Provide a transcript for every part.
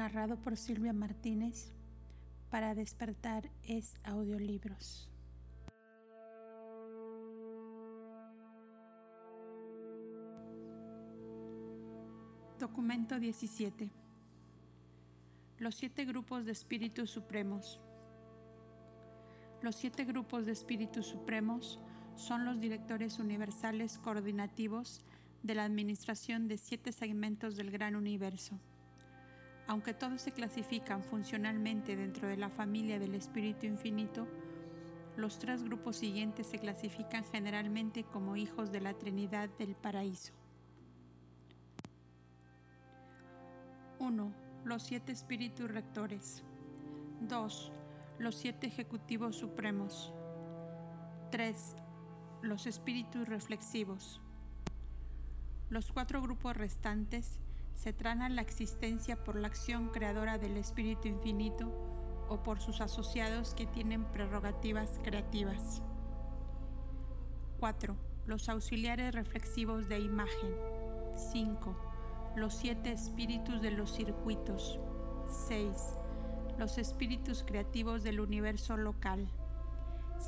narrado por Silvia Martínez para despertar es audiolibros. Documento 17. Los siete grupos de espíritus supremos. Los siete grupos de espíritus supremos son los directores universales coordinativos de la administración de siete segmentos del gran universo. Aunque todos se clasifican funcionalmente dentro de la familia del Espíritu Infinito, los tres grupos siguientes se clasifican generalmente como hijos de la Trinidad del Paraíso. 1. Los siete espíritus rectores. 2. Los siete ejecutivos supremos. 3. Los espíritus reflexivos. Los cuatro grupos restantes se traen a la existencia por la acción creadora del Espíritu Infinito o por sus asociados que tienen prerrogativas creativas. 4. Los auxiliares reflexivos de imagen. 5. Los siete espíritus de los circuitos. 6. Los espíritus creativos del universo local.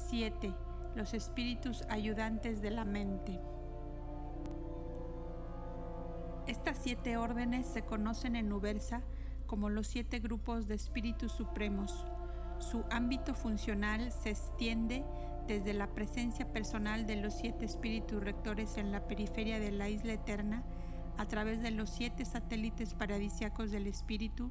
7. Los espíritus ayudantes de la mente. Estas siete órdenes se conocen en Ubersa como los siete grupos de espíritus supremos. Su ámbito funcional se extiende desde la presencia personal de los siete espíritus rectores en la periferia de la isla eterna a través de los siete satélites paradisiacos del espíritu,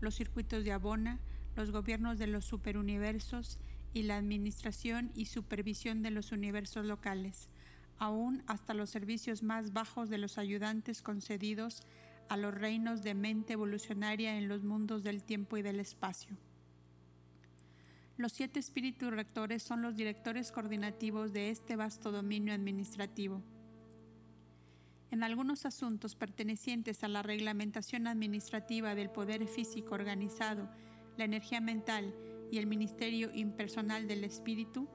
los circuitos de Abona, los gobiernos de los superuniversos y la administración y supervisión de los universos locales aún hasta los servicios más bajos de los ayudantes concedidos a los reinos de mente evolucionaria en los mundos del tiempo y del espacio. Los siete espíritus rectores son los directores coordinativos de este vasto dominio administrativo. En algunos asuntos pertenecientes a la reglamentación administrativa del poder físico organizado, la energía mental y el ministerio impersonal del espíritu,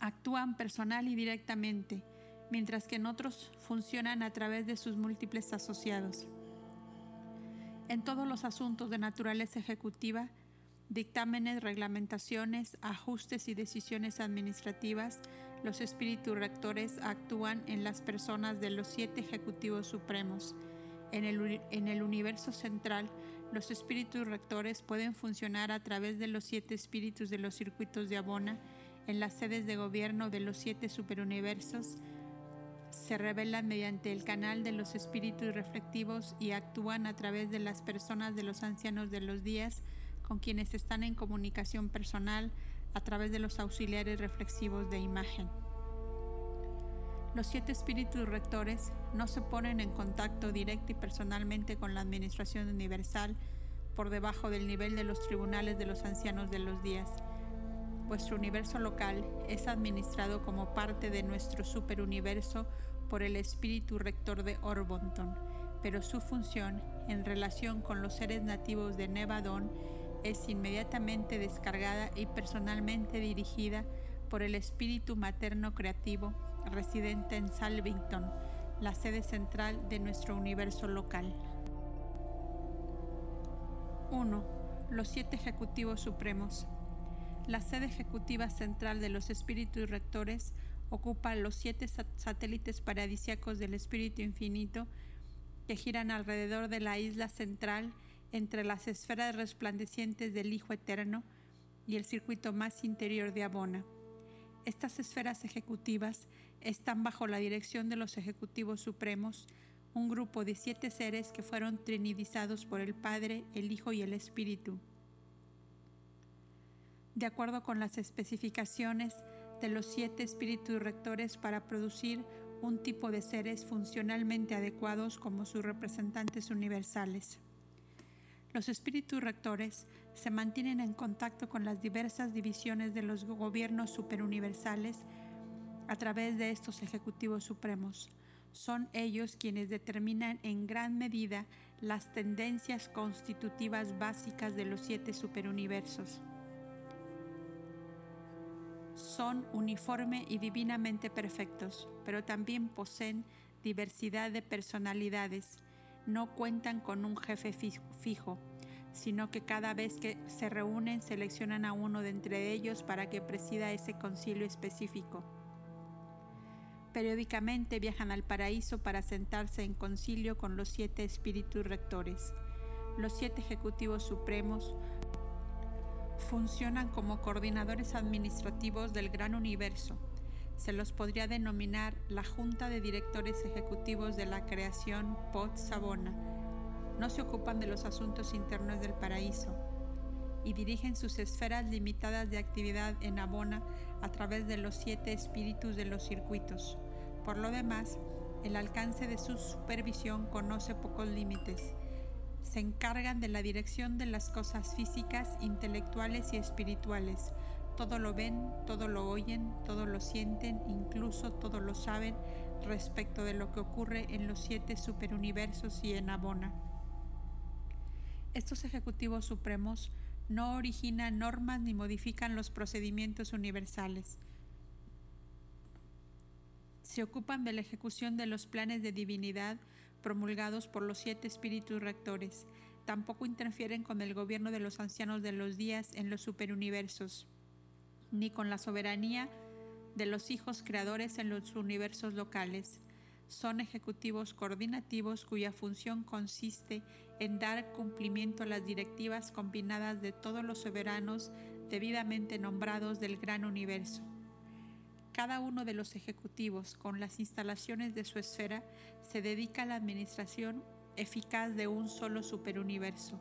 actúan personal y directamente, mientras que en otros funcionan a través de sus múltiples asociados. En todos los asuntos de naturaleza ejecutiva, dictámenes, reglamentaciones, ajustes y decisiones administrativas, los espíritus rectores actúan en las personas de los siete ejecutivos supremos. En el, en el, universo central, los espíritus rectores pueden funcionar a través de los siete espíritus de los circuitos de Abona en las sedes de gobierno de los siete superuniversos se revelan mediante el canal de los espíritus reflectivos y actúan a través de las personas de los ancianos de los días con quienes están en comunicación personal a través de los auxiliares reflexivos de imagen. Los siete espíritus rectores no se ponen en contacto directo y personalmente con la Administración Universal por debajo del nivel de los tribunales de los ancianos de los días Vuestro universo local es administrado como parte de nuestro superuniverso por el espíritu rector de Orbonton, pero su función en relación con los seres nativos de Nevadon es inmediatamente descargada y personalmente dirigida por el espíritu materno creativo residente en Salvington, la sede central de nuestro universo local. 1. Los siete ejecutivos supremos la sede ejecutiva central de los espíritus rectores ocupa los siete satélites paradisiacos del Espíritu Infinito que giran alrededor de la isla central entre las esferas resplandecientes del Hijo Eterno y el circuito más interior de Abona. Estas esferas ejecutivas están bajo la dirección de los ejecutivos supremos, un grupo de siete seres que fueron trinidizados por el Padre, el Hijo y el Espíritu de acuerdo con las especificaciones de los siete espíritus rectores para producir un tipo de seres funcionalmente adecuados como sus representantes universales. Los espíritus rectores se mantienen en contacto con las diversas divisiones de los gobiernos superuniversales a través de estos ejecutivos supremos. Son ellos quienes determinan en gran medida las tendencias constitutivas básicas de los siete superuniversos son uniforme y divinamente perfectos, pero también poseen diversidad de personalidades, no cuentan con un jefe fijo, sino que cada vez que se reúnen seleccionan a uno de entre ellos para que presida ese concilio específico. Periódicamente viajan al paraíso para sentarse en concilio con los siete espíritus rectores. Los siete ejecutivos supremos funcionan como coordinadores administrativos del gran universo. Se los podría denominar la Junta de Directores Ejecutivos de la Creación Pot Sabona. No se ocupan de los asuntos internos del paraíso y dirigen sus esferas limitadas de actividad en Abona a través de los siete espíritus de los circuitos. Por lo demás, el alcance de su supervisión conoce pocos límites. Se encargan de la dirección de las cosas físicas, intelectuales y espirituales. Todo lo ven, todo lo oyen, todo lo sienten, incluso todo lo saben respecto de lo que ocurre en los siete superuniversos y en Abona. Estos ejecutivos supremos no originan normas ni modifican los procedimientos universales. Se ocupan de la ejecución de los planes de divinidad promulgados por los siete espíritus rectores. Tampoco interfieren con el gobierno de los ancianos de los días en los superuniversos, ni con la soberanía de los hijos creadores en los universos locales son ejecutivos coordinativos cuya función consiste en dar cumplimiento a las directivas combinadas de todos los soberanos debidamente nombrados del gran universo. Cada uno de los ejecutivos, con las instalaciones de su esfera, se dedica a la administración eficaz de un solo superuniverso.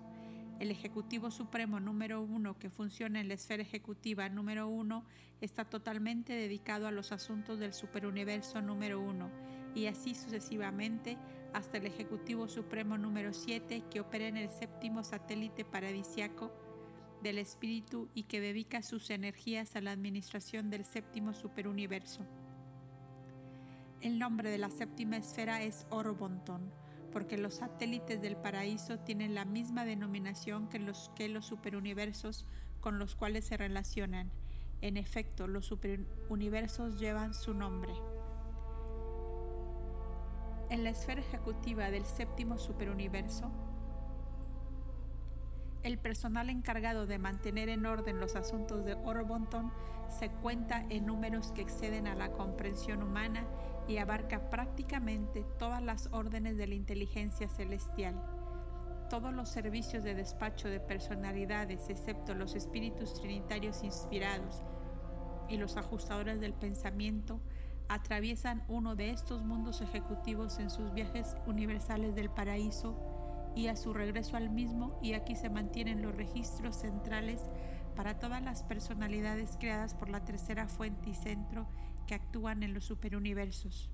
El Ejecutivo Supremo número uno, que funciona en la esfera ejecutiva número uno, está totalmente dedicado a los asuntos del superuniverso número uno y así sucesivamente hasta el Ejecutivo Supremo número 7 que opera en el séptimo satélite paradisiaco del espíritu y que dedica sus energías a la administración del séptimo superuniverso. El nombre de la séptima esfera es Orobontón, porque los satélites del paraíso tienen la misma denominación que los, que los superuniversos con los cuales se relacionan. En efecto, los superuniversos llevan su nombre. En la esfera ejecutiva del séptimo superuniverso, el personal encargado de mantener en orden los asuntos de Orbonton se cuenta en números que exceden a la comprensión humana y abarca prácticamente todas las órdenes de la inteligencia celestial. Todos los servicios de despacho de personalidades, excepto los espíritus trinitarios inspirados y los ajustadores del pensamiento, atraviesan uno de estos mundos ejecutivos en sus viajes universales del paraíso y a su regreso al mismo y aquí se mantienen los registros centrales para todas las personalidades creadas por la tercera fuente y centro que actúan en los superuniversos.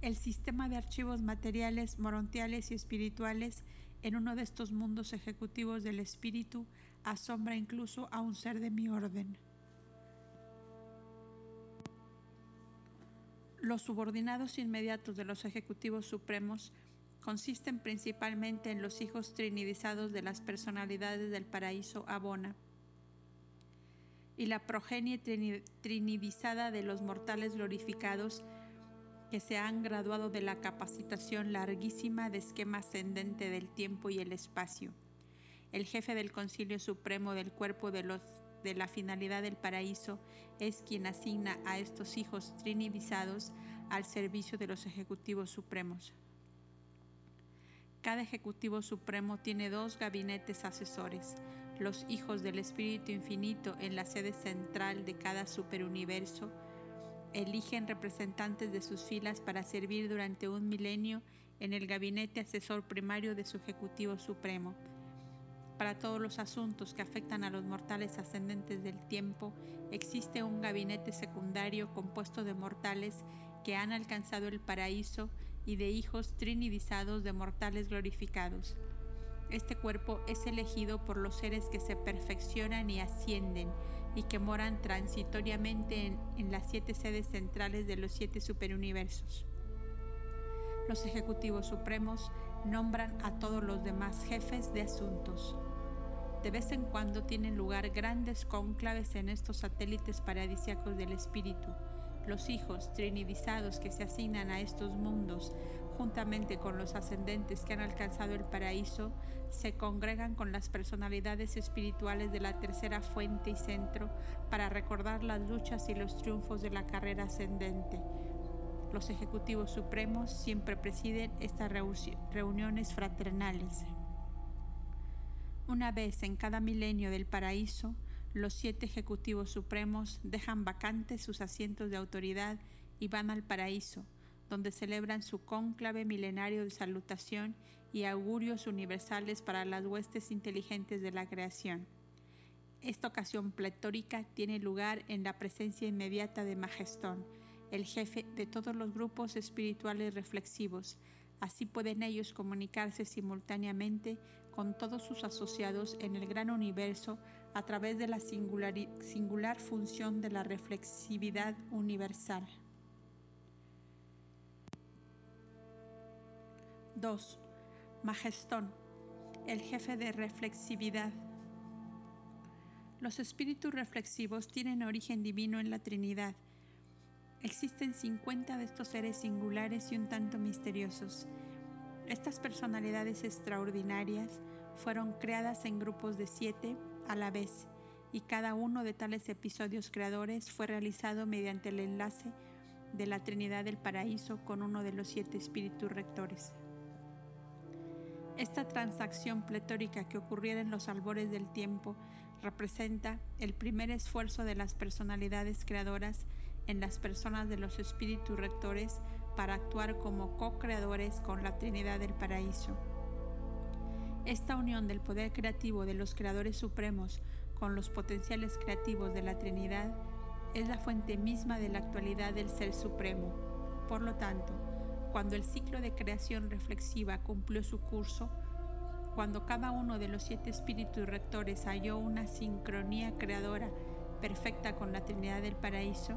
El sistema de archivos materiales, morontiales y espirituales en uno de estos mundos ejecutivos del espíritu asombra incluso a un ser de mi orden. Los subordinados inmediatos de los ejecutivos supremos consisten principalmente en los hijos trinidizados de las personalidades del paraíso Abona y la progenie trinidizada de los mortales glorificados que se han graduado de la capacitación larguísima de esquema ascendente del tiempo y el espacio. El jefe del Concilio Supremo del Cuerpo de los de la finalidad del paraíso es quien asigna a estos hijos trinidizados al servicio de los ejecutivos supremos. Cada ejecutivo supremo tiene dos gabinetes asesores, los hijos del Espíritu Infinito en la sede central de cada superuniverso, eligen representantes de sus filas para servir durante un milenio en el gabinete asesor primario de su Ejecutivo Supremo. Para todos los asuntos que afectan a los mortales ascendentes del tiempo, existe un gabinete secundario compuesto de mortales que han alcanzado el paraíso y de hijos trinidizados de mortales glorificados. Este cuerpo es elegido por los seres que se perfeccionan y ascienden y que moran transitoriamente en, en las siete sedes centrales de los siete superuniversos. Los ejecutivos supremos nombran a todos los demás jefes de asuntos. De vez en cuando tienen lugar grandes cónclaves en estos satélites paradisiacos del espíritu, Los hijos trinidizados que se asignan a estos mundos, juntamente con los ascendentes que han alcanzado el paraíso, se congregan con las personalidades espirituales de la tercera fuente y centro para recordar las luchas y los triunfos de la carrera ascendente. Los ejecutivos supremos siempre presiden estas reuniones fraternales. Una vez en cada milenio del paraíso, los siete ejecutivos supremos dejan vacantes sus asientos de autoridad y van al paraíso, donde celebran su cónclave milenario de salutación y augurios universales para las huestes inteligentes de la creación. Esta ocasión pletórica tiene lugar en la presencia inmediata de Majestón, el jefe de todos los grupos espirituales reflexivos. Así pueden ellos comunicarse simultáneamente con todos sus asociados en el gran universo a través de la singular, singular función de la reflexividad universal. 2. Majestón, el jefe de reflexividad. Los espíritus reflexivos tienen origen divino en la Trinidad. Existen 50 de estos seres singulares y un tanto misteriosos. Estas personalidades extraordinarias fueron creadas en grupos de siete a la vez y cada uno de tales episodios creadores fue realizado mediante el enlace de la Trinidad del Paraíso con uno de los siete espíritus rectores. Esta transacción pletórica que ocurriera en los albores del tiempo representa el primer esfuerzo de las personalidades creadoras en las personas de los espíritus rectores para actuar como co-creadores con la Trinidad del Paraíso. Esta unión del poder creativo de los creadores supremos con los potenciales creativos de la Trinidad es la fuente misma de la actualidad del Ser Supremo. Por lo tanto, cuando el ciclo de creación reflexiva cumplió su curso, cuando cada uno de los siete espíritus rectores halló una sincronía creadora perfecta con la Trinidad del Paraíso,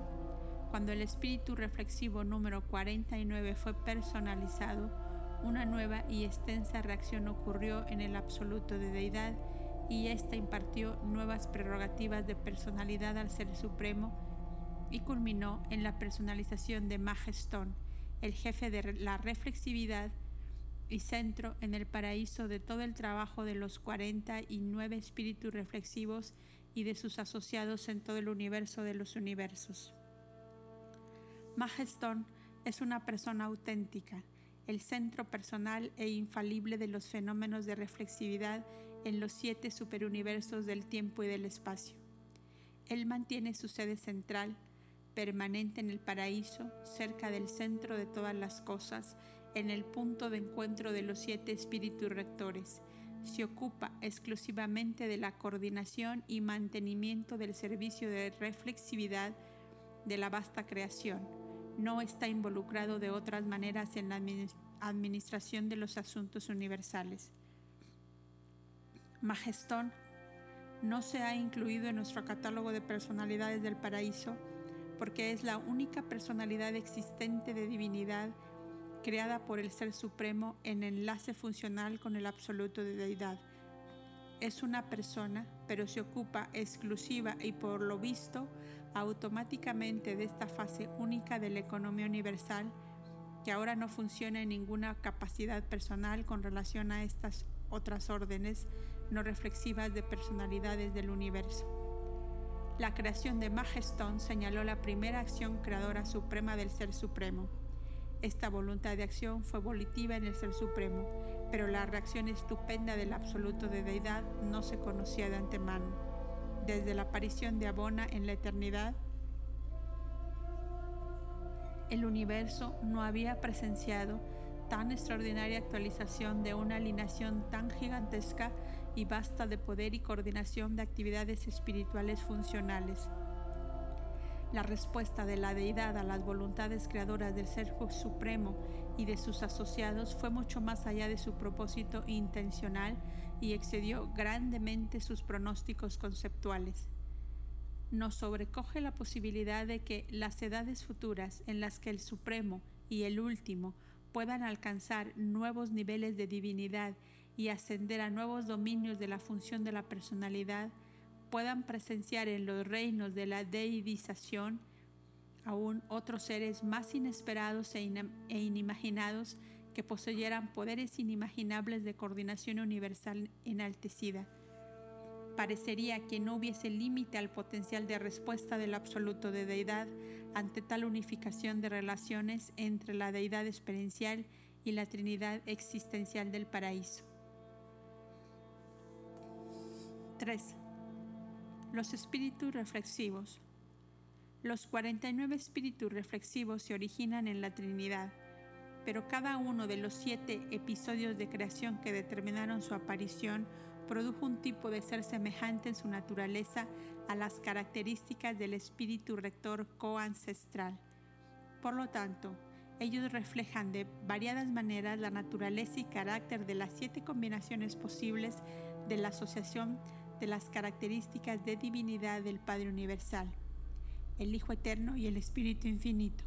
cuando el espíritu reflexivo número 49 fue personalizado, una nueva y extensa reacción ocurrió en el absoluto de deidad y ésta impartió nuevas prerrogativas de personalidad al Ser Supremo y culminó en la personalización de Majestón, el jefe de la reflexividad y centro en el paraíso de todo el trabajo de los 49 espíritus reflexivos y de sus asociados en todo el universo de los universos. Majestón es una persona auténtica, el centro personal e infalible de los fenómenos de reflexividad en los siete superuniversos del tiempo y del espacio. Él mantiene su sede central, permanente en el paraíso, cerca del centro de todas las cosas, en el punto de encuentro de los siete espíritus rectores. Se ocupa exclusivamente de la coordinación y mantenimiento del servicio de reflexividad de la vasta creación no está involucrado de otras maneras en la administración de los asuntos universales. Majestón no se ha incluido en nuestro catálogo de personalidades del paraíso porque es la única personalidad existente de divinidad creada por el Ser Supremo en enlace funcional con el absoluto de deidad. Es una persona, pero se ocupa exclusiva y por lo visto automáticamente de esta fase única de la economía universal que ahora no funciona en ninguna capacidad personal con relación a estas otras órdenes no reflexivas de personalidades del universo. La creación de Majestón señaló la primera acción creadora suprema del Ser Supremo. Esta voluntad de acción fue volitiva en el Ser Supremo, pero la reacción estupenda del absoluto de deidad no se conocía de antemano desde la aparición de Abona en la eternidad, el universo no había presenciado tan extraordinaria actualización de una alineación tan gigantesca y vasta de poder y coordinación de actividades espirituales funcionales. La respuesta de la deidad a las voluntades creadoras del Ser Supremo y de sus asociados fue mucho más allá de su propósito intencional y excedió grandemente sus pronósticos conceptuales. Nos sobrecoge la posibilidad de que las edades futuras en las que el Supremo y el Último puedan alcanzar nuevos niveles de divinidad y ascender a nuevos dominios de la función de la personalidad, puedan presenciar en los reinos de la deidización aún otros seres más inesperados e, e inimaginados que poseyeran poderes inimaginables de coordinación universal enaltecida. Parecería que no hubiese límite al potencial de respuesta del absoluto de deidad ante tal unificación de relaciones entre la deidad experiencial y la Trinidad existencial del paraíso. 3. Los espíritus reflexivos. Los 49 espíritus reflexivos se originan en la Trinidad, pero cada uno de los siete episodios de creación que determinaron su aparición produjo un tipo de ser semejante en su naturaleza a las características del espíritu rector coancestral. Por lo tanto, ellos reflejan de variadas maneras la naturaleza y carácter de las siete combinaciones posibles de la asociación de las características de divinidad del Padre Universal, el Hijo Eterno y el Espíritu Infinito.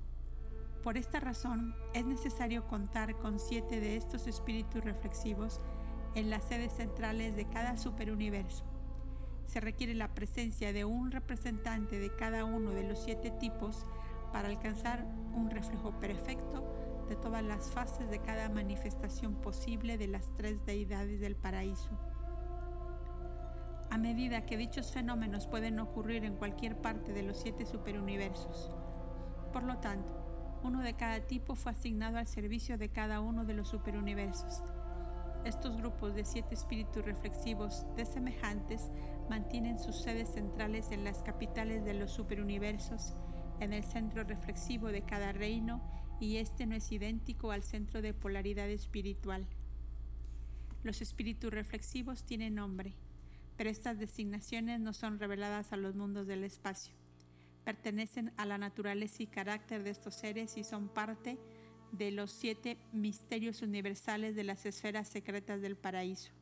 Por esta razón, es necesario contar con siete de estos espíritus reflexivos en las sedes centrales de cada superuniverso. Se requiere la presencia de un representante de cada uno de los siete tipos para alcanzar un reflejo perfecto de todas las fases de cada manifestación posible de las tres deidades del paraíso. A medida que dichos fenómenos pueden ocurrir en cualquier parte de los siete superuniversos. Por lo tanto, uno de cada tipo fue asignado al servicio de cada uno de los superuniversos. Estos grupos de siete espíritus reflexivos desemejantes mantienen sus sedes centrales en las capitales de los superuniversos, en el centro reflexivo de cada reino, y este no es idéntico al centro de polaridad espiritual. Los espíritus reflexivos tienen nombre, pero estas designaciones no son reveladas a los mundos del espacio. Pertenecen a la naturaleza y carácter de estos seres y son parte de los siete misterios universales de las esferas secretas del paraíso.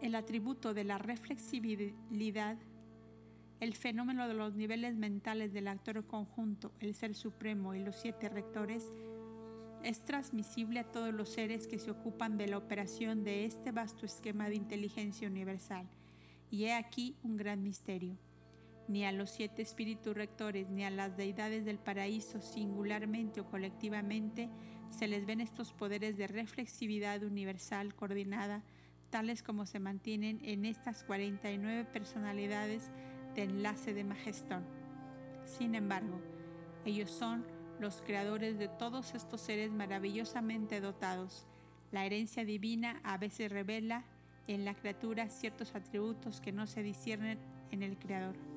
El atributo de la reflexibilidad, el fenómeno de los niveles mentales del actor conjunto, el Ser Supremo y los siete rectores es transmisible a todos los seres que se ocupan de la operación de este vasto esquema de inteligencia universal. Y he aquí un gran misterio. Ni a los siete espíritus rectores ni a las deidades del paraíso singularmente o colectivamente se les ven estos poderes de reflexividad universal coordinada, tales como se mantienen en estas 49 personalidades de enlace de Majestón. Sin embargo, ellos son los creadores de todos estos seres maravillosamente dotados. La herencia divina a veces revela en la criatura ciertos atributos que no se disciernen en el Creador.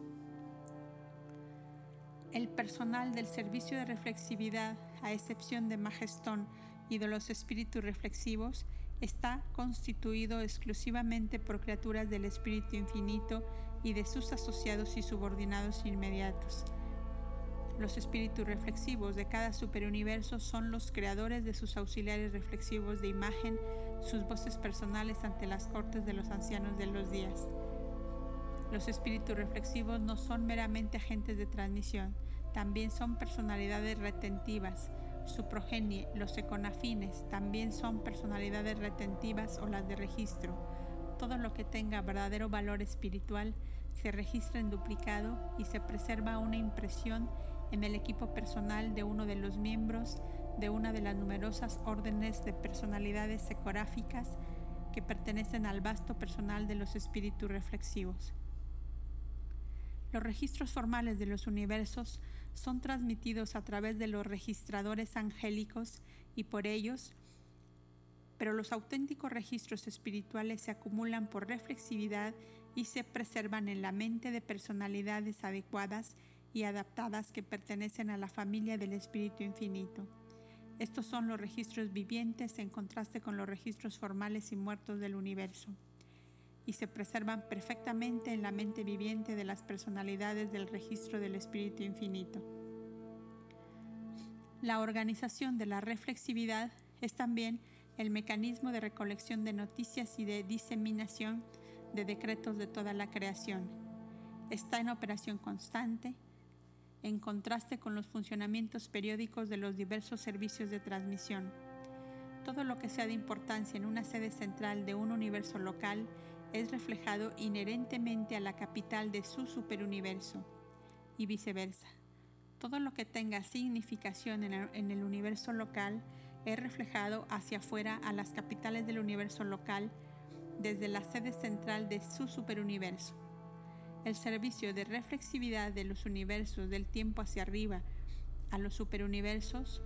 El personal del servicio de reflexividad, a excepción de Majestón y de los espíritus reflexivos, está constituido exclusivamente por criaturas del Espíritu Infinito y de sus asociados y subordinados inmediatos los espíritus reflexivos de cada superuniverso son los creadores de sus auxiliares reflexivos de imagen, sus voces personales ante las cortes de los ancianos de los días. Los espíritus reflexivos no son meramente agentes de transmisión, también son personalidades retentivas. Su progenie, los econafines, también son personalidades retentivas o las de registro. Todo lo que tenga verdadero valor espiritual se registra en duplicado y se preserva una impresión en el equipo personal de uno de los miembros de una de las numerosas órdenes de personalidades ecográficas que pertenecen al vasto personal de los espíritus reflexivos. Los registros formales de los universos son transmitidos a través de los registradores angélicos y por ellos, pero los auténticos registros espirituales se acumulan por reflexividad y se preservan en la mente de personalidades adecuadas y adaptadas que pertenecen a la familia del Espíritu Infinito. Estos son los registros vivientes en contraste con los registros formales y muertos del universo, y se preservan perfectamente en la mente viviente de las personalidades del registro del Espíritu Infinito. La organización de la reflexividad es también el mecanismo de recolección de noticias y de diseminación de decretos de toda la creación. Está en operación constante en contraste con los funcionamientos periódicos de los diversos servicios de transmisión. Todo lo que sea de importancia en una sede central de un universo local es reflejado inherentemente a la capital de su superuniverso. y viceversa. Todo lo que tenga significación en el universo local es reflejado hacia afuera a las capitales del universo local desde la sede central de su superuniverso. El servicio de reflexividad de los universos del tiempo hacia arriba a los superuniversos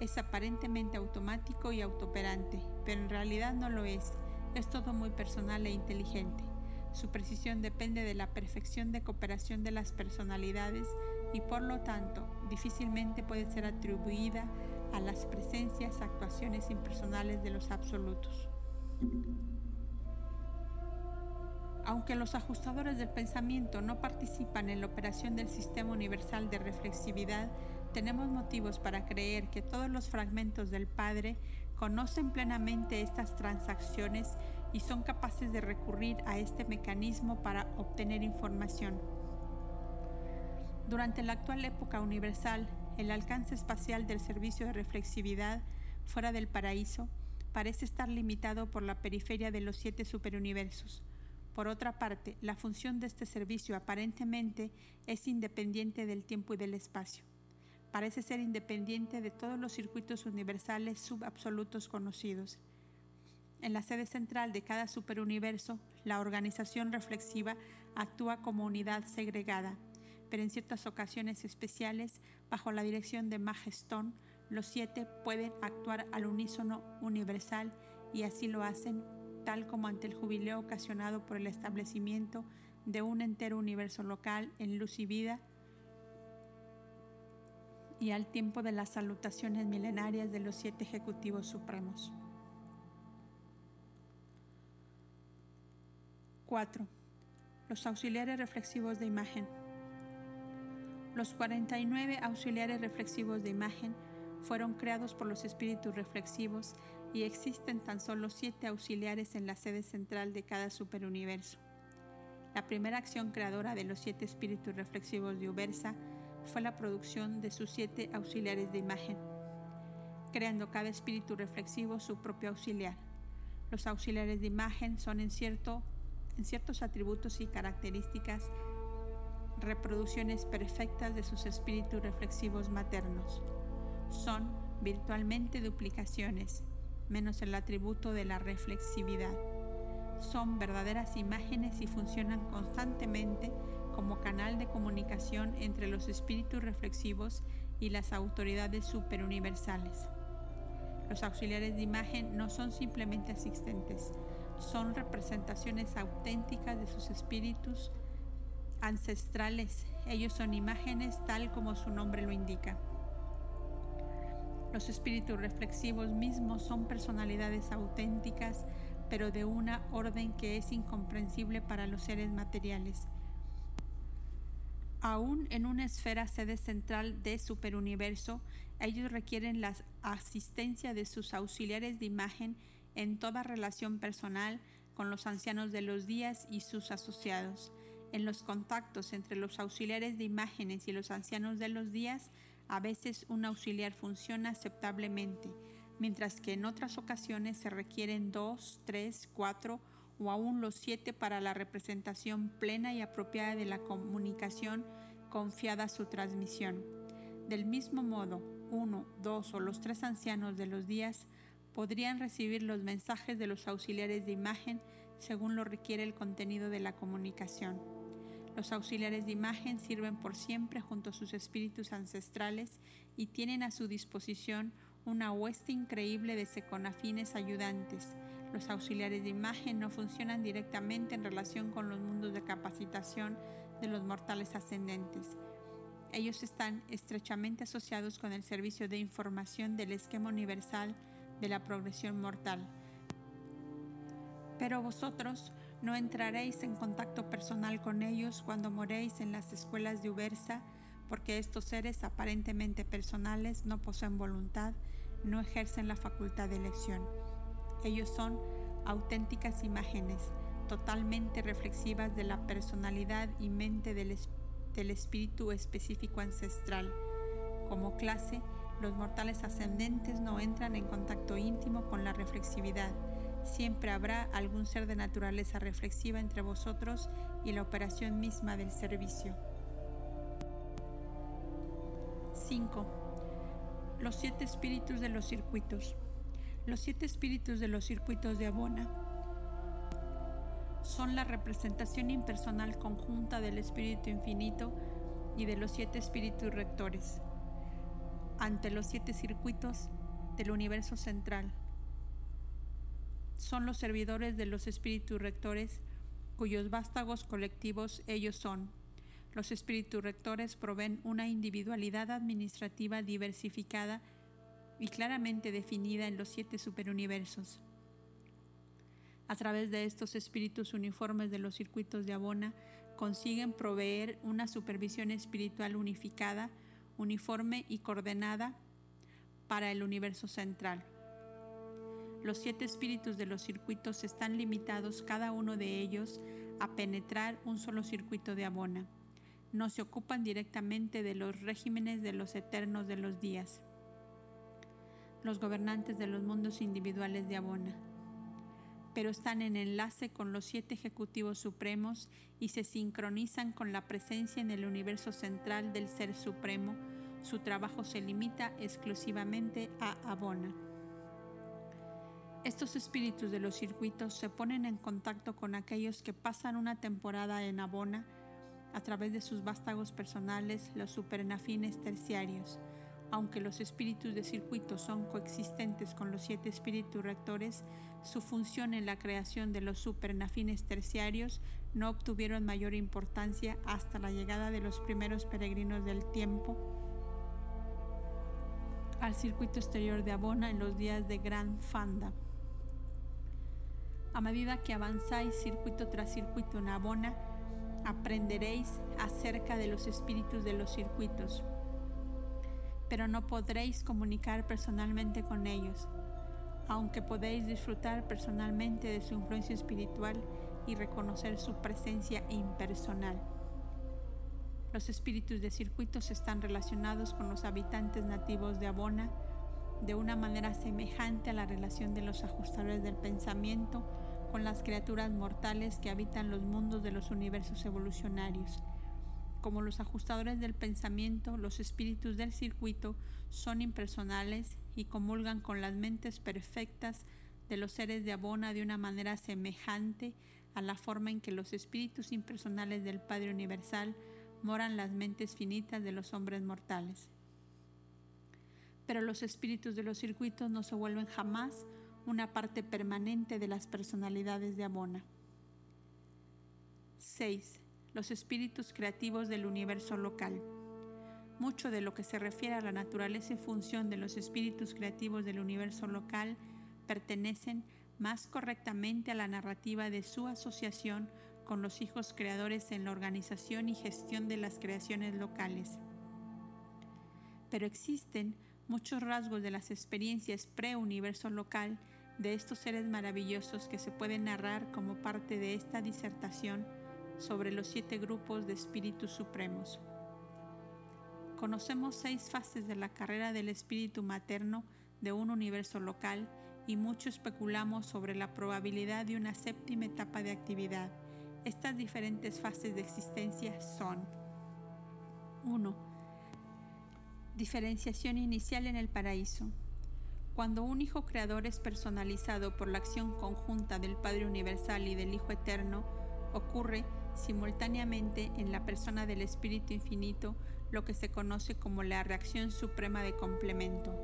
es aparentemente automático y autooperante, pero en realidad no lo es. Es todo muy personal e inteligente. Su precisión depende de la perfección de cooperación de las personalidades y por lo tanto difícilmente puede ser atribuida a las presencias, actuaciones impersonales de los absolutos. Aunque los ajustadores del pensamiento no participan en la operación del sistema universal de reflexividad, tenemos motivos para creer que todos los fragmentos del Padre conocen plenamente estas transacciones y son capaces de recurrir a este mecanismo para obtener información. Durante la actual época universal, el alcance espacial del servicio de reflexividad fuera del paraíso parece estar limitado por la periferia de los siete superuniversos. Por otra parte, la función de este servicio aparentemente es independiente del tiempo y del espacio. Parece ser independiente de todos los circuitos universales subabsolutos conocidos. En la sede central de cada superuniverso, la organización reflexiva actúa como unidad segregada, pero en ciertas ocasiones especiales, bajo la dirección de Magestón, los siete pueden actuar al unísono universal y así lo hacen, tal como ante el jubileo ocasionado por el establecimiento de un entero universo local en luz y vida y al tiempo de las salutaciones milenarias de los siete ejecutivos supremos. 4. Los auxiliares reflexivos de imagen. Los 49 auxiliares reflexivos de imagen fueron creados por los espíritus reflexivos y existen tan solo siete auxiliares en la sede central de cada superuniverso. La primera acción creadora de los siete espíritus reflexivos de Ubersa fue la producción de sus siete auxiliares de imagen, creando cada espíritu reflexivo su propio auxiliar. Los auxiliares de imagen son en cierto en ciertos atributos y características reproducciones perfectas de sus espíritus reflexivos maternos. Son virtualmente duplicaciones, menos el atributo de la reflexividad. Son verdaderas imágenes y funcionan constantemente como canal de comunicación entre los espíritus reflexivos y las autoridades superuniversales. Los auxiliares de imagen no son simplemente asistentes, son representaciones auténticas de sus espíritus ancestrales. Ellos son imágenes tal como su nombre lo indica. Los espíritus reflexivos mismos son personalidades auténticas, pero de una orden que es incomprensible para los seres materiales. Aún en una esfera sede central de superuniverso, ellos requieren la asistencia de sus auxiliares de imagen en toda relación personal con los ancianos de los días y sus asociados. En los contactos entre los auxiliares de imágenes y los ancianos de los días, a veces un auxiliar funciona aceptablemente, mientras que en otras ocasiones se requieren dos, tres, cuatro o aún los siete para la representación plena y apropiada de la comunicación confiada a su transmisión. Del mismo modo, uno, dos o los tres ancianos de los días podrían recibir los mensajes de los auxiliares de imagen según lo requiere el contenido de la comunicación. Los auxiliares de imagen sirven por siempre junto a sus espíritus ancestrales y tienen a su disposición una hueste increíble de seconafines ayudantes. Los auxiliares de imagen no funcionan directamente en relación con los mundos de capacitación de los mortales ascendentes. Ellos están estrechamente asociados con el servicio de información del esquema universal de la progresión mortal. Pero vosotros no entraréis en contacto personal con ellos cuando moréis en las escuelas de Ubersa, porque estos seres aparentemente personales no poseen voluntad, no ejercen la facultad de elección. Ellos son auténticas imágenes, totalmente reflexivas de la personalidad y mente del, del espíritu específico ancestral. Como clase, los mortales ascendentes no entran en contacto íntimo con la reflexividad. Siempre habrá algún ser de naturaleza reflexiva entre vosotros y la operación misma del servicio. 5. Los siete espíritus de los circuitos. Los siete espíritus de los circuitos de Abona son la representación impersonal conjunta del Espíritu Infinito y de los siete espíritus rectores ante los siete circuitos del universo central. Son los servidores de los espíritus rectores cuyos vástagos colectivos ellos son. Los espíritus rectores proveen una individualidad administrativa diversificada y claramente definida en los siete superuniversos. A través de estos espíritus uniformes de los circuitos de Abona, consiguen proveer una supervisión espiritual unificada, uniforme y coordenada para el universo central. Los siete espíritus de los circuitos están limitados cada uno de ellos a penetrar un solo circuito de Abona. No se ocupan directamente de los regímenes de los eternos de los días, los gobernantes de los mundos individuales de Abona pero están en enlace con los siete ejecutivos supremos y se sincronizan con la presencia en el universo central del Ser Supremo. Su trabajo se limita exclusivamente a Abona. Estos espíritus de los circuitos se ponen en contacto con aquellos que pasan una temporada en Abona a través de sus vástagos personales, los supernafines terciarios. Aunque los espíritus de circuitos son coexistentes con los siete espíritus rectores, su función en la creación de los supernafines terciarios no obtuvieron mayor importancia hasta la llegada de los primeros peregrinos del tiempo al circuito exterior de Abona en los días de Gran Fanda. A medida que avanzáis circuito tras circuito en Abona, aprenderéis acerca de los espíritus de los circuitos, pero no podréis comunicar personalmente con ellos aunque podéis disfrutar personalmente de su influencia espiritual y reconocer su presencia impersonal. Los espíritus de circuitos están relacionados con los habitantes nativos de Abona de una manera semejante a la relación de los ajustadores del pensamiento con las criaturas mortales que habitan los mundos de los universos evolucionarios. Como los ajustadores del pensamiento, los espíritus del circuito son impersonales y comulgan con las mentes perfectas de los seres de Abona de una manera semejante a la forma en que los espíritus impersonales del Padre Universal moran las mentes finitas de los hombres mortales. Pero los espíritus de los circuitos no se vuelven jamás una parte permanente de las personalidades de Abona. 6. Los espíritus creativos del universo local. Mucho de lo que se refiere a la naturaleza y función de los espíritus creativos del universo local pertenecen más correctamente a la narrativa de su asociación con los hijos creadores en la organización y gestión de las creaciones locales. Pero existen muchos rasgos de las experiencias pre-universo local de estos seres maravillosos que se pueden narrar como parte de esta disertación sobre los siete grupos de espíritus supremos. Conocemos seis fases de la carrera del espíritu materno de un universo local y mucho especulamos sobre la probabilidad de una séptima etapa de actividad. Estas diferentes fases de existencia son 1. Diferenciación inicial en el paraíso. Cuando un Hijo Creador es personalizado por la acción conjunta del Padre Universal y del Hijo Eterno, ocurre simultáneamente en la persona del Espíritu Infinito lo que se conoce como la reacción suprema de complemento.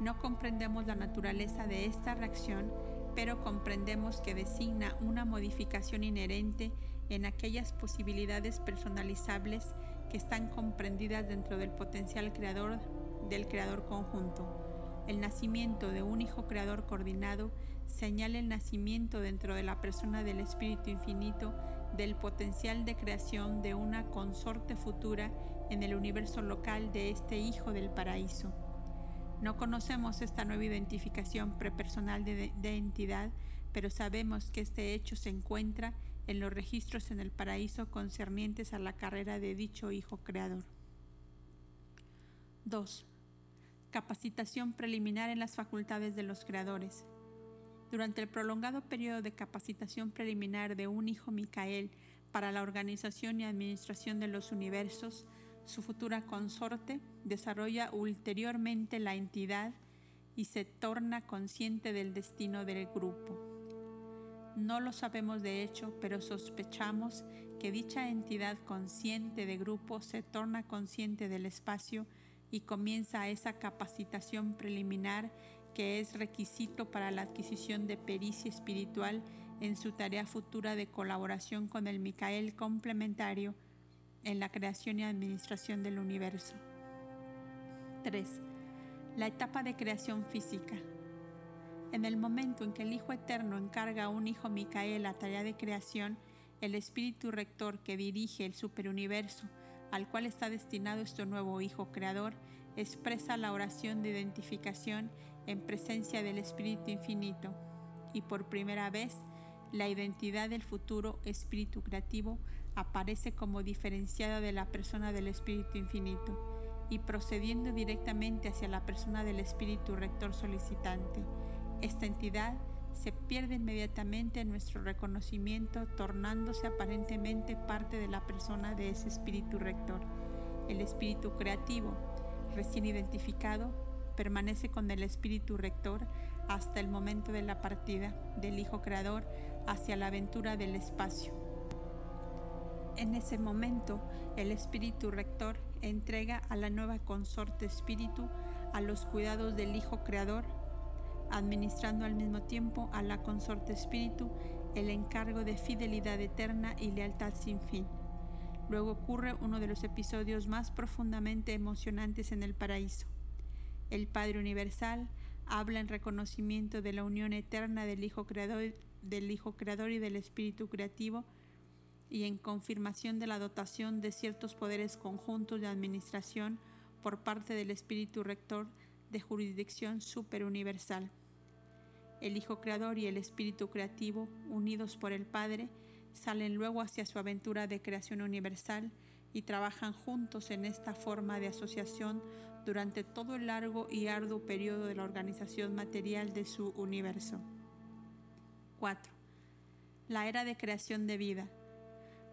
No comprendemos la naturaleza de esta reacción, pero comprendemos que designa una modificación inherente en aquellas posibilidades personalizables que están comprendidas dentro del potencial creador del creador conjunto. El nacimiento de un hijo creador coordinado señala el nacimiento dentro de la persona del Espíritu Infinito del potencial de creación de una consorte futura en el universo local de este Hijo del Paraíso. No conocemos esta nueva identificación prepersonal de, de, entidad, pero sabemos que este hecho se encuentra en los registros en el paraíso concernientes a la carrera de dicho Hijo Creador. 2. Capacitación preliminar en las facultades de los creadores. Durante el prolongado periodo de capacitación preliminar de un Hijo Micael para la organización y administración de los universos, Su futura consorte desarrolla ulteriormente la entidad y se torna consciente del destino del grupo. No lo sabemos de hecho, pero sospechamos que dicha entidad consciente de grupo se torna consciente del espacio y comienza esa capacitación preliminar que es requisito para la adquisición de pericia espiritual en su tarea futura de colaboración con el Micael complementario en la creación y administración del universo. 3. La etapa de creación física. En el momento en que el Hijo Eterno encarga a un Hijo Micael la tarea de creación, el Espíritu Rector que dirige el superuniverso al cual está destinado este nuevo Hijo Creador, expresa la oración de identificación en presencia del Espíritu Infinito y por primera vez la identidad del futuro Espíritu Creativo aparece como diferenciada de la persona del Espíritu Infinito y procediendo directamente hacia la persona del Espíritu Rector solicitante. Esta entidad se pierde inmediatamente en nuestro reconocimiento, tornándose aparentemente parte de la persona de ese espíritu rector. El espíritu creativo, recién identificado, permanece con el espíritu rector hasta el momento de la partida del Hijo Creador hacia la aventura del espacio. En ese momento, el espíritu rector entrega a la nueva consorte espíritu a los cuidados del Hijo Creador administrando al mismo tiempo a la consorte espíritu el encargo de fidelidad eterna y lealtad sin fin. Luego ocurre uno de los episodios más profundamente emocionantes en el paraíso. El Padre Universal habla en reconocimiento de la unión eterna del Hijo Creador, del Hijo Creador y del Espíritu Creativo y en confirmación de la dotación de ciertos poderes conjuntos de administración por parte del Espíritu Rector de jurisdicción superuniversal. El Hijo Creador y el Espíritu Creativo, unidos por el Padre, salen luego hacia su aventura de creación universal y trabajan juntos en esta forma de asociación durante todo el largo y arduo periodo de la organización material de su universo. 4. La era de creación de vida.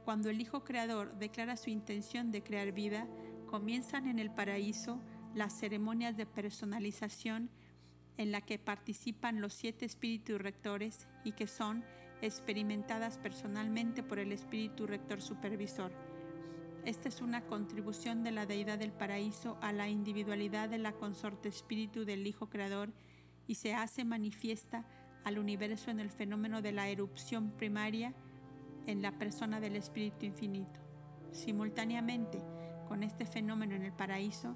Cuando el Hijo Creador declara su intención de crear vida, comienzan en el paraíso las ceremonias de personalización en la que participan los siete espíritus rectores y que son experimentadas personalmente por el espíritu rector supervisor. Esta es una contribución de la deidad del paraíso a la individualidad de la consorte espíritu del Hijo Creador y se hace manifiesta al universo en el fenómeno de la erupción primaria en la persona del Espíritu Infinito. Simultáneamente con este fenómeno en el paraíso,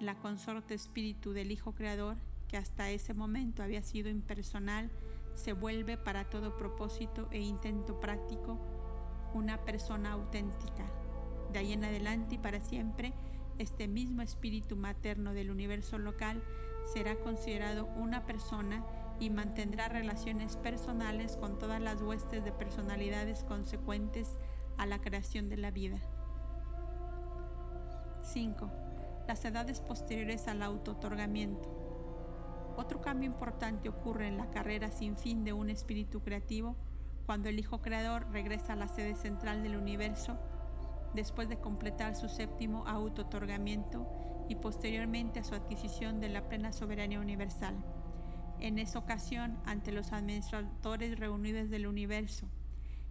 la consorte espíritu del Hijo Creador, que hasta ese momento había sido impersonal, se vuelve para todo propósito e intento práctico una persona auténtica. De ahí en adelante y para siempre, este mismo espíritu materno del universo local será considerado una persona y mantendrá relaciones personales con todas las huestes de personalidades consecuentes a la creación de la vida. 5 las edades posteriores al auto-otorgamiento. Otro cambio importante ocurre en la carrera sin fin de un espíritu creativo cuando el Hijo Creador regresa a la sede central del universo después de completar su séptimo auto-otorgamiento y posteriormente a su adquisición de la plena soberanía universal. En esa ocasión, ante los administradores reunidos del universo,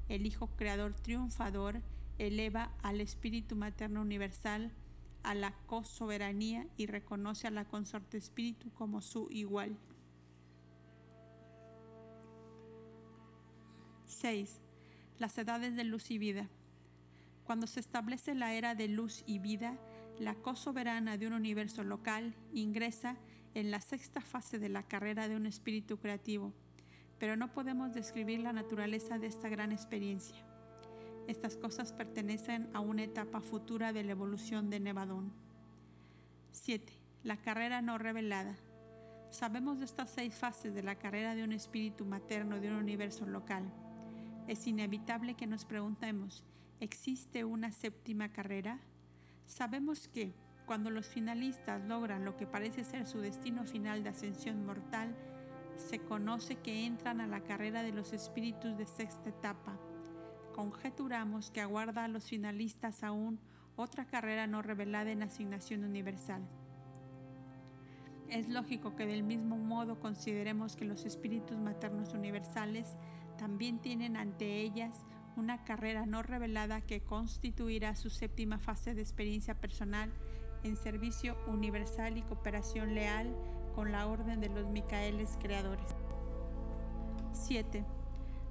el Hijo Creador triunfador eleva al Espíritu Materno Universal a la co-soberanía y reconoce a la consorte espíritu como su igual. 6. Las edades de luz y vida. Cuando se establece la era de luz y vida, la co-soberana de un universo local ingresa en la sexta fase de la carrera de un espíritu creativo, pero no podemos describir la naturaleza de esta gran experiencia. Estas cosas pertenecen a una etapa futura de la evolución de Nevadón. 7. La carrera no revelada. Sabemos de estas seis fases de la carrera de un espíritu materno de un universo local. Es inevitable que nos preguntemos, ¿existe una séptima carrera? Sabemos que, cuando los finalistas logran lo que parece ser su destino final de ascensión mortal, se conoce que entran a la carrera de los espíritus de sexta etapa, conjeturamos que aguarda a los finalistas aún otra carrera no revelada en asignación universal. Es lógico que del mismo modo consideremos que los espíritus maternos universales también tienen ante ellas una carrera no revelada que constituirá su séptima fase de experiencia personal en servicio universal y cooperación leal con la orden de los Micaeles creadores. 7.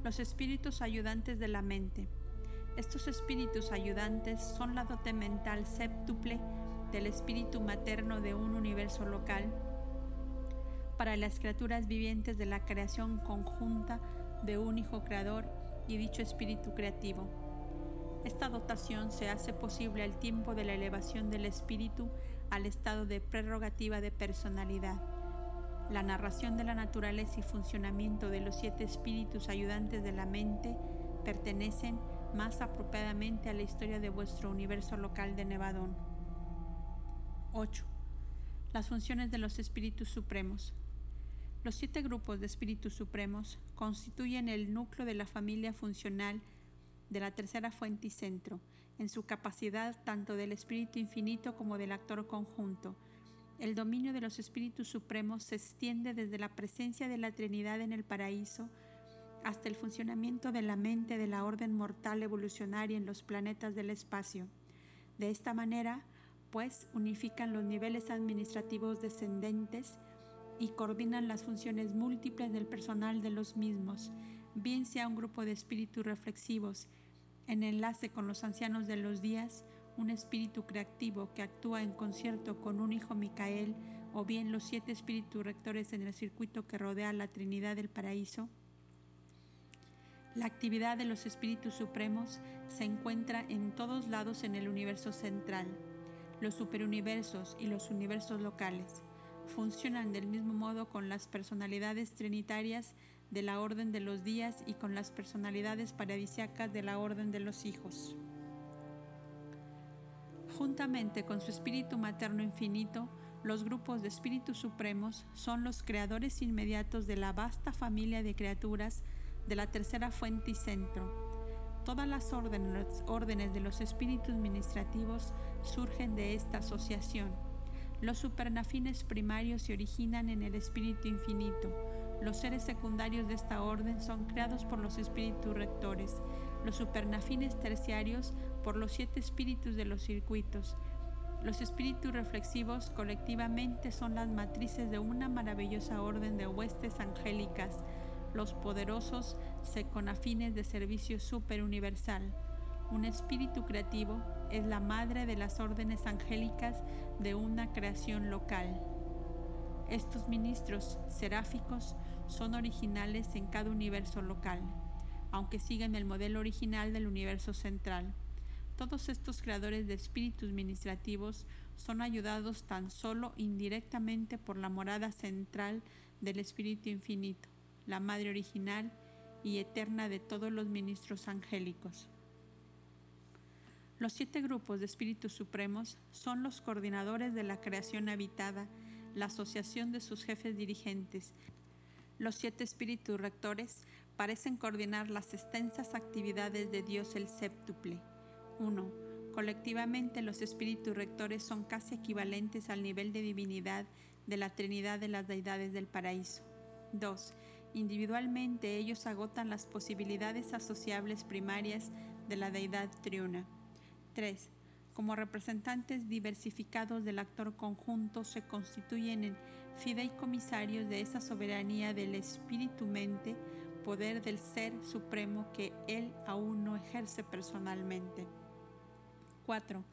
Los espíritus ayudantes de la mente. Estos espíritus ayudantes son la dote mental séptuple del espíritu materno de un universo local para las criaturas vivientes de la creación conjunta de un Hijo Creador y dicho espíritu creativo. Esta dotación se hace posible al tiempo de la elevación del espíritu al estado de prerrogativa de personalidad. La narración de la naturaleza y funcionamiento de los siete espíritus ayudantes de la mente pertenecen más apropiadamente a la historia de vuestro universo local de Nevadón. 8. Las funciones de los espíritus supremos. Los siete grupos de espíritus supremos constituyen el núcleo de la familia funcional de la tercera fuente y centro, en su capacidad tanto del espíritu infinito como del actor conjunto. El dominio de los espíritus supremos se extiende desde la presencia de la Trinidad en el paraíso hasta el funcionamiento de la mente de la orden mortal evolucionaria en los planetas del espacio. De esta manera, pues, unifican los niveles administrativos descendentes y coordinan las funciones múltiples del personal de los mismos, bien sea un grupo de espíritus reflexivos, en enlace con los ancianos de los días, un espíritu creativo que actúa en concierto con un hijo Micael, o bien los siete espíritus rectores en el circuito que rodea la Trinidad del Paraíso. La actividad de los espíritus supremos se encuentra en todos lados en el universo central, los superuniversos y los universos locales funcionan del mismo modo con las personalidades trinitarias de la orden de los días y con las personalidades paradisiacas de la orden de los hijos. Juntamente con su espíritu materno infinito, los grupos de espíritus supremos son los creadores inmediatos de la vasta familia de criaturas de la tercera fuente y centro. Todas las órdenes, de los espíritus ministrativos surgen de esta asociación los supernafines primarios se originan en el espíritu infinito. Los seres secundarios de esta orden son creados por los espíritus rectores. Los supernafines terciarios por los siete espíritus de los circuitos. Los espíritus reflexivos colectivamente son las matrices de una maravillosa orden de huestes angélicas, los poderosos seconafines de servicio superuniversal. Un espíritu creativo es la madre de las órdenes angélicas de una creación local. Estos ministros seráficos son originales en cada universo local, aunque siguen el modelo original del universo central. Todos estos creadores de espíritus ministrativos son ayudados tan solo indirectamente por la morada central del Espíritu Infinito, la Madre original y eterna de todos los ministros angélicos. Los siete grupos de espíritus supremos son los coordinadores de la creación habitada, la asociación de sus jefes dirigentes. Los siete espíritus rectores parecen coordinar las extensas actividades de Dios el séptuple. 1. Colectivamente los espíritus rectores son casi equivalentes al nivel de divinidad de la Trinidad de las deidades del paraíso. 2. Individualmente ellos agotan las posibilidades asociables primarias de la deidad triuna. 3. Como representantes diversificados del actor conjunto se constituyen en fideicomisarios de esa soberanía del espíritu-mente, poder del ser supremo que él aún no ejerce personalmente. 4.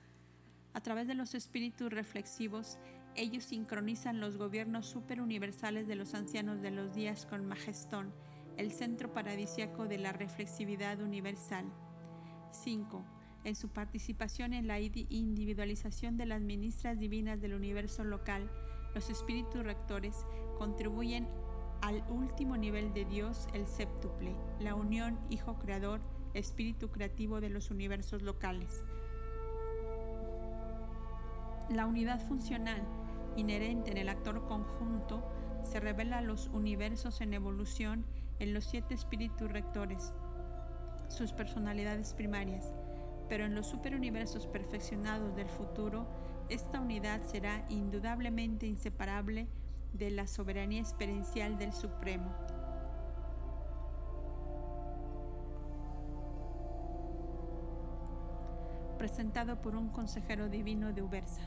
A través de los espíritus reflexivos, ellos sincronizan los gobiernos superuniversales de los ancianos de los días con Majestón, el centro paradisiaco de la reflexividad universal. 5 en su participación en la individualización de las ministras divinas del universo local, los espíritus rectores contribuyen al último nivel de Dios, el séptuple, la unión Hijo Creador, espíritu creativo de los universos locales. La unidad funcional inherente en el actor conjunto se revela a los universos en evolución en los siete espíritus rectores, sus personalidades primarias, pero en los superuniversos perfeccionados del futuro, esta unidad será indudablemente inseparable de la soberanía experiencial del Supremo. Presentado por un consejero divino de Ubersa.